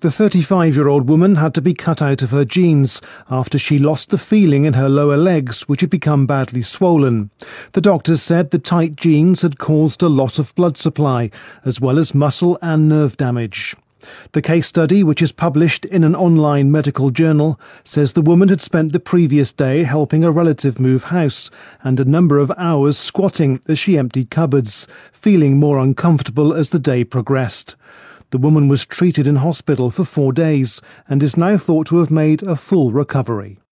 The 35 year old woman had to be cut out of her jeans after she lost the feeling in her lower legs, which had become badly swollen. The doctors said the tight jeans had caused a loss of blood supply, as well as muscle and nerve damage. The case study, which is published in an online medical journal, says the woman had spent the previous day helping a relative move house and a number of hours squatting as she emptied cupboards, feeling more uncomfortable as the day progressed. The woman was treated in hospital for four days and is now thought to have made a full recovery.